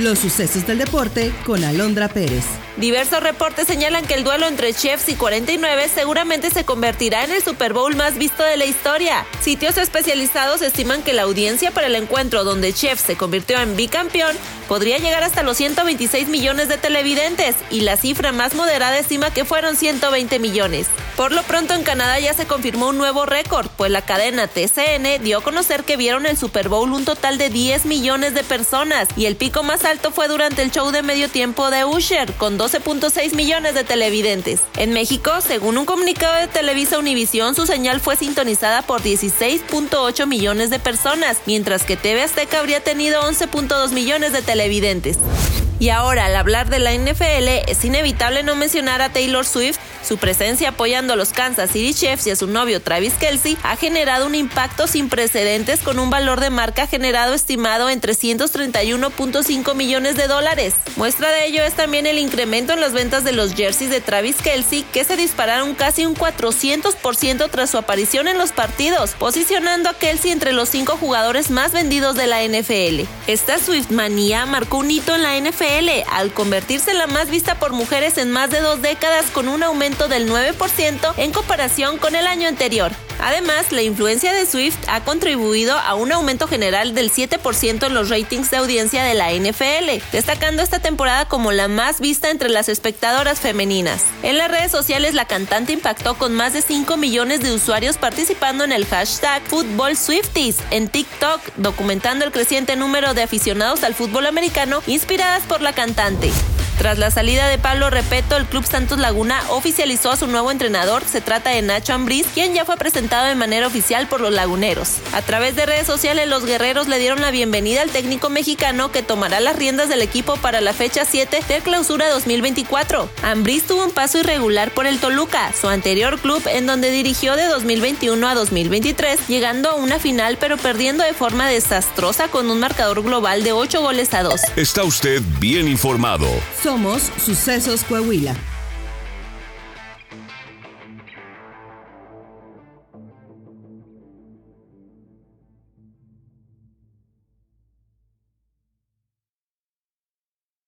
Los sucesos del deporte con Alondra Pérez. Diversos reportes señalan que el duelo entre Chiefs y 49 seguramente se convertirá en el Super Bowl más visto de la historia. Sitios especializados estiman que la audiencia para el encuentro donde Chiefs se convirtió en bicampeón podría llegar hasta los 126 millones de televidentes y la cifra más moderada estima que fueron 120 millones. Por lo pronto en Canadá ya se confirmó un nuevo récord, pues la cadena TCN dio a conocer que vieron el Super Bowl un total de 10 millones de personas y el pico más alto fue durante el show de medio tiempo de Usher con 12.6 millones de televidentes. En México, según un comunicado de Televisa Univisión, su señal fue sintonizada por 16.8 millones de personas, mientras que TV Azteca habría tenido 11.2 millones de televidentes. Y ahora, al hablar de la NFL, es inevitable no mencionar a Taylor Swift. Su presencia apoyando a los Kansas City Chiefs y a su novio Travis Kelsey ha generado un impacto sin precedentes con un valor de marca generado estimado en 331.5 millones de dólares. Muestra de ello es también el incremento en las ventas de los jerseys de Travis Kelsey, que se dispararon casi un 400% tras su aparición en los partidos, posicionando a Kelsey entre los cinco jugadores más vendidos de la NFL. Esta Swift manía marcó un hito en la NFL al convertirse en la más vista por mujeres en más de dos décadas con un aumento del 9% en comparación con el año anterior. Además, la influencia de Swift ha contribuido a un aumento general del 7% en los ratings de audiencia de la NFL, destacando esta temporada como la más vista entre las espectadoras femeninas. En las redes sociales, la cantante impactó con más de 5 millones de usuarios participando en el hashtag FootballSwifties en TikTok, documentando el creciente número de aficionados al fútbol americano inspiradas por la cantante. Tras la salida de Pablo Repeto, el Club Santos Laguna oficializó a su nuevo entrenador. Se trata de Nacho Ambriz, quien ya fue presentado de manera oficial por los laguneros. A través de redes sociales, los guerreros le dieron la bienvenida al técnico mexicano que tomará las riendas del equipo para la fecha 7 de clausura 2024. Ambriz tuvo un paso irregular por el Toluca, su anterior club en donde dirigió de 2021 a 2023, llegando a una final pero perdiendo de forma desastrosa con un marcador global de 8 goles a 2. Está usted bien informado. Somos Sucesos Coahuila.